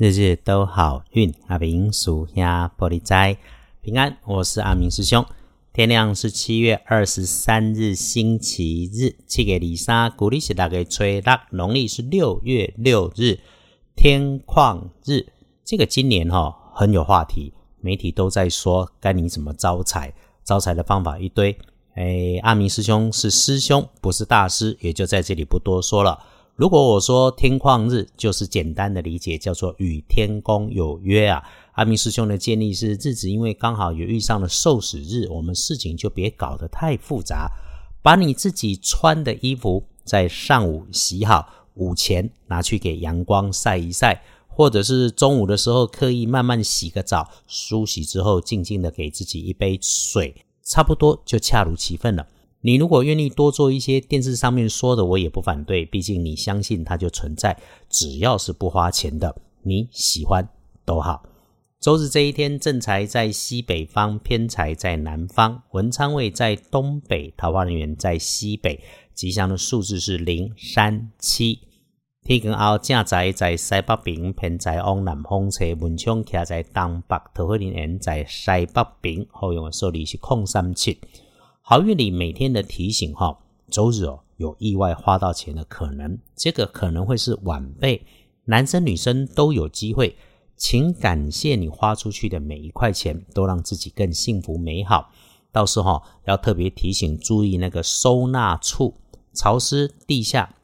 日日都好运，阿明属下玻璃斋平安。我是阿明师兄。天亮是七月二十三日，星期日。七月二三，古历是大概吹六，农历是六月六日，天旷日。这个今年哈很有话题，媒体都在说该你怎么招财，招财的方法一堆。哎，阿明师兄是师兄，不是大师，也就在这里不多说了。如果我说天旷日，就是简单的理解叫做与天公有约啊。阿明师兄的建议是，日子因为刚好也遇上了受死日，我们事情就别搞得太复杂，把你自己穿的衣服在上午洗好，午前拿去给阳光晒一晒，或者是中午的时候刻意慢慢洗个澡，梳洗之后静静的给自己一杯水，差不多就恰如其分了。你如果愿意多做一些电视上面说的，我也不反对。毕竟你相信它就存在，只要是不花钱的，你喜欢都好。周日这一天，正财在西北方，偏财在南方，文昌位在东北，桃花人员在西北。吉祥的数字是零、三、七。天光后，正财在西北边，偏财往南方车，文昌徛在东北，桃花人员在西北边。后用的数字是空三七。好运里每天的提醒哈，周日哦有意外花到钱的可能，这个可能会是晚辈，男生女生都有机会，请感谢你花出去的每一块钱，都让自己更幸福美好。到时候要特别提醒注意那个收纳处潮湿地下，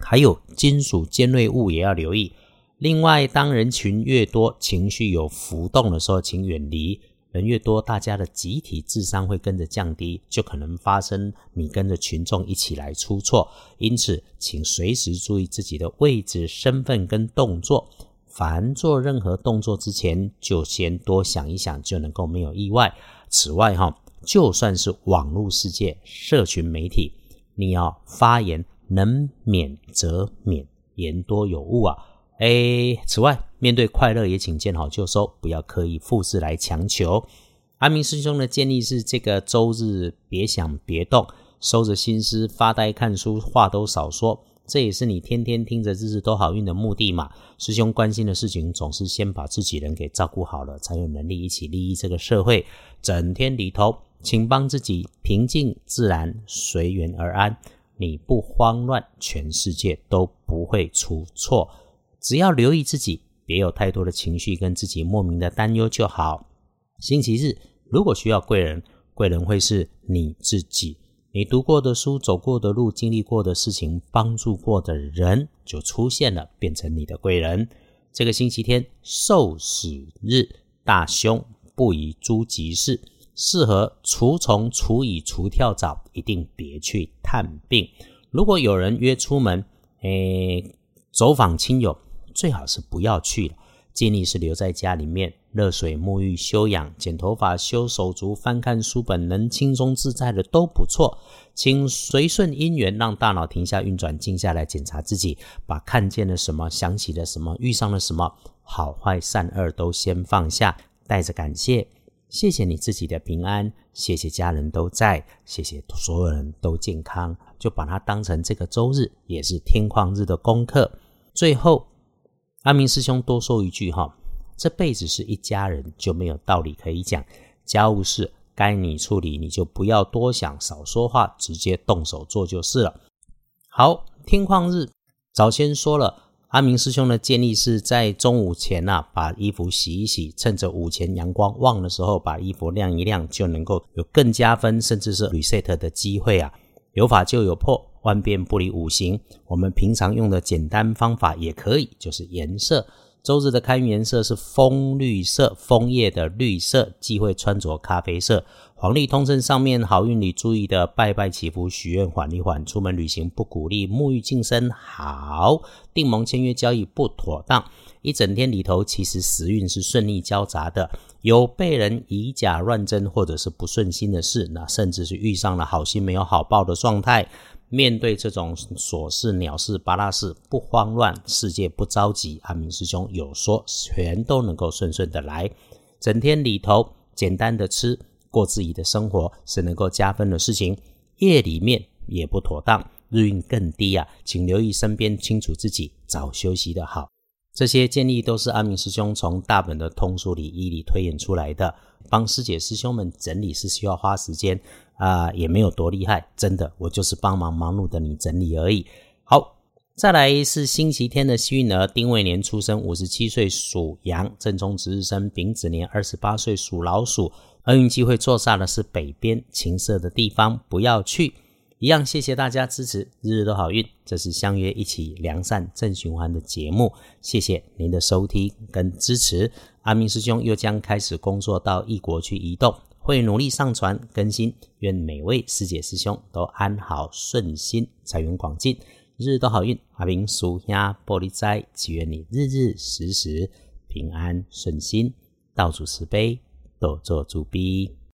还有金属尖锐物也要留意。另外，当人群越多，情绪有浮动的时候，请远离。人越多，大家的集体智商会跟着降低，就可能发生你跟着群众一起来出错。因此，请随时注意自己的位置、身份跟动作。凡做任何动作之前，就先多想一想，就能够没有意外。此外，哈，就算是网络世界、社群媒体，你要发言能免则免，言多有误啊。哎，此外，面对快乐也请见好就收，不要刻意复制来强求。阿明师兄的建议是：这个周日别想别动，收着心思发呆看书，话都少说。这也是你天天听着日日都好运的目的嘛。师兄关心的事情，总是先把自己人给照顾好了，才有能力一起利益这个社会。整天里头，请帮自己平静自然，随缘而安。你不慌乱，全世界都不会出错。只要留意自己，别有太多的情绪跟自己莫名的担忧就好。星期日如果需要贵人，贵人会是你自己。你读过的书、走过的路、经历过的事情、帮助过的人就出现了，变成你的贵人。这个星期天受死日，大凶，不宜诸吉事，适合除虫、除蚁、除跳蚤，一定别去探病。如果有人约出门，诶，走访亲友。最好是不要去了，建议是留在家里面，热水沐浴休养，剪头发、修手足、翻看书本，能轻松自在的都不错。请随顺因缘，让大脑停下运转，静下来检查自己，把看见了什么、想起了什么、遇上了什么，好坏善恶都先放下，带着感谢，谢谢你自己的平安，谢谢家人都在，谢谢所有人都健康，就把它当成这个周日也是天旷日的功课。最后。阿明师兄多说一句哈，这辈子是一家人，就没有道理可以讲。家务事该你处理，你就不要多想，少说话，直接动手做就是了。好，天旷日早先说了，阿明师兄的建议是在中午前呐，把衣服洗一洗，趁着午前阳光旺的时候，把衣服晾一晾，就能够有更加分，甚至是 reset 的机会啊。有法就有破。万变不离五行，我们平常用的简单方法也可以，就是颜色。周日的开运颜色是枫绿色，枫叶的绿色，忌讳穿着咖啡色。黄历通胜上面好运里注意的，拜拜祈福许愿缓一缓，出门旅行不鼓励，沐浴净身好，订盟签约交易不妥当。一整天里头，其实时运是顺利交杂的，有被人以假乱真或者是不顺心的事，那甚至是遇上了好心没有好报的状态。面对这种琐事、鸟事、巴拉事，不慌乱，世界不着急。阿明师兄有说，全都能够顺顺的来。整天里头简单的吃，过自己的生活是能够加分的事情。夜里面也不妥当，日运更低啊，请留意身边，清楚自己，早休息的好。这些建议都是阿明师兄从大本的通俗理义里推演出来的，帮师姐师兄们整理是需要花时间啊，也没有多厉害，真的，我就是帮忙忙碌的你整理而已。好，再来是星期天的幸运儿，丁未年出生，五十七岁属羊，正中值日生丙子年，二十八岁属老鼠，厄运机会坐煞的是北边情色的地方，不要去。一样，谢谢大家支持，日日都好运。这是相约一起良善正循环的节目，谢谢您的收听跟支持。阿明师兄又将开始工作到异国去移动，会努力上传更新。愿每位师姐师兄都安好顺心，财源广进，日日都好运。阿明属下玻璃斋，祈愿你日日时时平安顺心，道主慈悲，多做主逼。